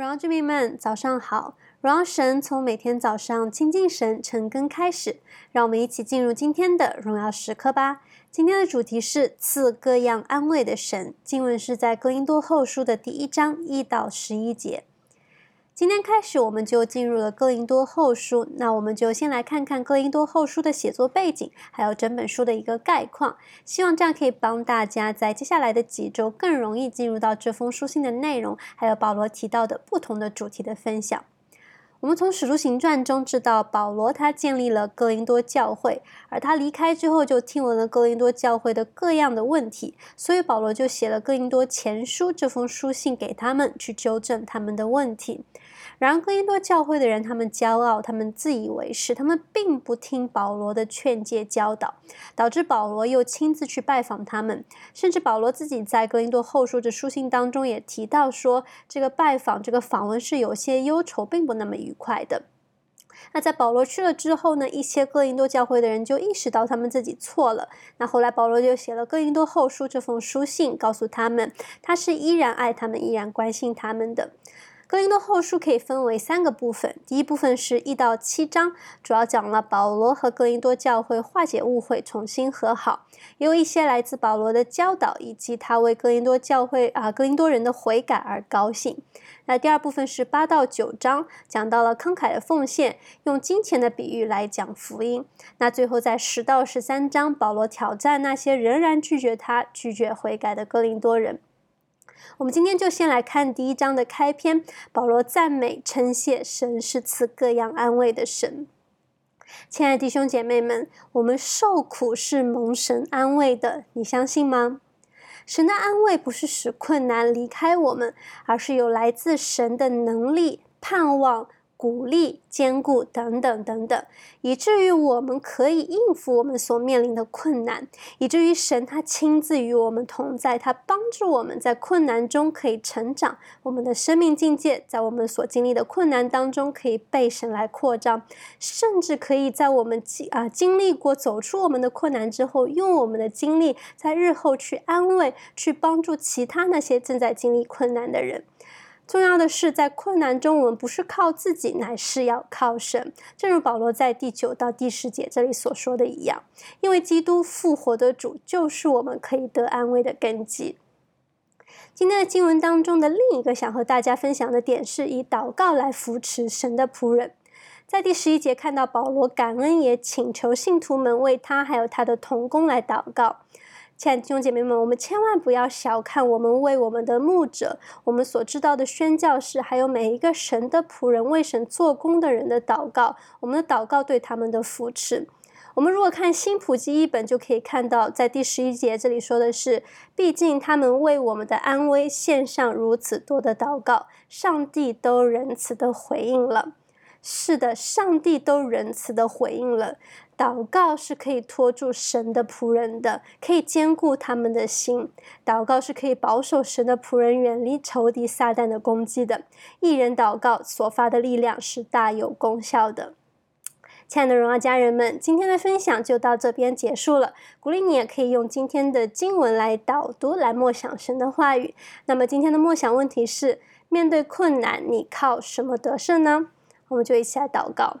荣耀居民们，早上好！荣耀神从每天早上亲近神、晨更开始，让我们一起进入今天的荣耀时刻吧。今天的主题是赐各样安慰的神，经文是在哥林多后书的第一章一到十一节。今天开始，我们就进入了哥林多后书。那我们就先来看看哥林多后书的写作背景，还有整本书的一个概况。希望这样可以帮大家在接下来的几周更容易进入到这封书信的内容，还有保罗提到的不同的主题的分享。我们从《使徒行传》中知道，保罗他建立了哥林多教会，而他离开之后就听闻了哥林多教会的各样的问题，所以保罗就写了哥林多前书这封书信给他们，去纠正他们的问题。然而，哥林多教会的人，他们骄傲，他们自以为是，他们并不听保罗的劝诫教导，导致保罗又亲自去拜访他们。甚至保罗自己在哥林多后书的书信当中也提到说，这个拜访、这个访问是有些忧愁，并不那么愉愉快的。那在保罗去了之后呢，一些哥林多教会的人就意识到他们自己错了。那后来保罗就写了哥林多后书这封书信，告诉他们，他是依然爱他们，依然关心他们的。哥林多后书可以分为三个部分，第一部分是一到七章，主要讲了保罗和哥林多教会化解误会，重新和好，也有一些来自保罗的教导，以及他为哥林多教会啊哥林多人的悔改而高兴。那第二部分是八到九章，讲到了慷慨的奉献，用金钱的比喻来讲福音。那最后在十到十三章，保罗挑战那些仍然拒绝他、拒绝悔改的哥林多人。我们今天就先来看第一章的开篇，保罗赞美称谢神是赐各样安慰的神。亲爱的弟兄姐妹们，我们受苦是蒙神安慰的，你相信吗？神的安慰不是使困难离开我们，而是有来自神的能力、盼望。鼓励、坚固等等等等，以至于我们可以应付我们所面临的困难，以至于神他亲自与我们同在，他帮助我们在困难中可以成长，我们的生命境界在我们所经历的困难当中可以被神来扩张，甚至可以在我们经啊经历过走出我们的困难之后，用我们的经历在日后去安慰、去帮助其他那些正在经历困难的人。重要的是，在困难中，我们不是靠自己，乃是要靠神。正如保罗在第九到第十节这里所说的一样，因为基督复活的主就是我们可以得安慰的根基。今天的经文当中的另一个想和大家分享的点，是以祷告来扶持神的仆人。在第十一节看到保罗感恩，也请求信徒们为他还有他的同工来祷告。亲爱的弟兄姐妹们，我们千万不要小看我们为我们的牧者、我们所知道的宣教士，还有每一个神的仆人、为神做工的人的祷告。我们的祷告对他们的扶持。我们如果看新普及译本，就可以看到，在第十一节这里说的是：毕竟他们为我们的安危献上如此多的祷告，上帝都仁慈的回应了。是的，上帝都仁慈的回应了。祷告是可以托住神的仆人的，可以坚固他们的心。祷告是可以保守神的仆人远离仇敌撒旦的攻击的。一人祷告所发的力量是大有功效的。亲爱的荣耀家人们，今天的分享就到这边结束了。鼓励你也可以用今天的经文来导读，来默想神的话语。那么今天的默想问题是：面对困难，你靠什么得胜呢？我们就一起来祷告。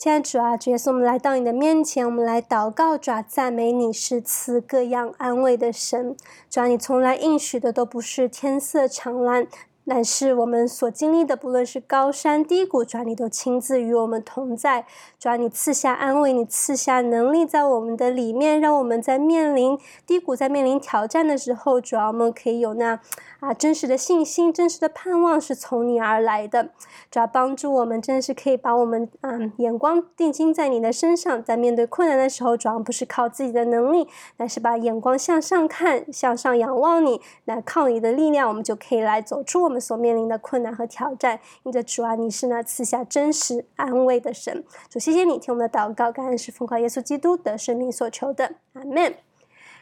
亲爱的主啊，主耶稣，我们来到你的面前，我们来祷告，主啊，赞美你是赐各样安慰的神。主啊，你从来应许的都不是天色常蓝。但是我们所经历的，不论是高山低谷，主啊，你都亲自与我们同在。主啊，你赐下安慰，你赐下能力在我们的里面，让我们在面临低谷、在面临挑战的时候，主啊，我们可以有那啊真实的信心、真实的盼望是从你而来的。主啊，帮助我们，真的是可以把我们嗯眼光定睛在你的身上，在面对困难的时候，主要不是靠自己的能力，但是把眼光向上看，向上仰望你，来靠你的力量，我们就可以来走出我们所面临的困难和挑战，因着主啊，你是那赐下真实安慰的神。主，谢谢你听我们的祷告，感恩是奉靠耶稣基督的生命所求的，阿门。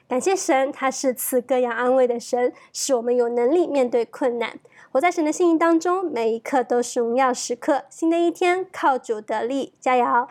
感谢神，他是赐各样安慰的神，使我们有能力面对困难。活在神的信心当中，每一刻都是荣耀时刻。新的一天，靠主得力，加油！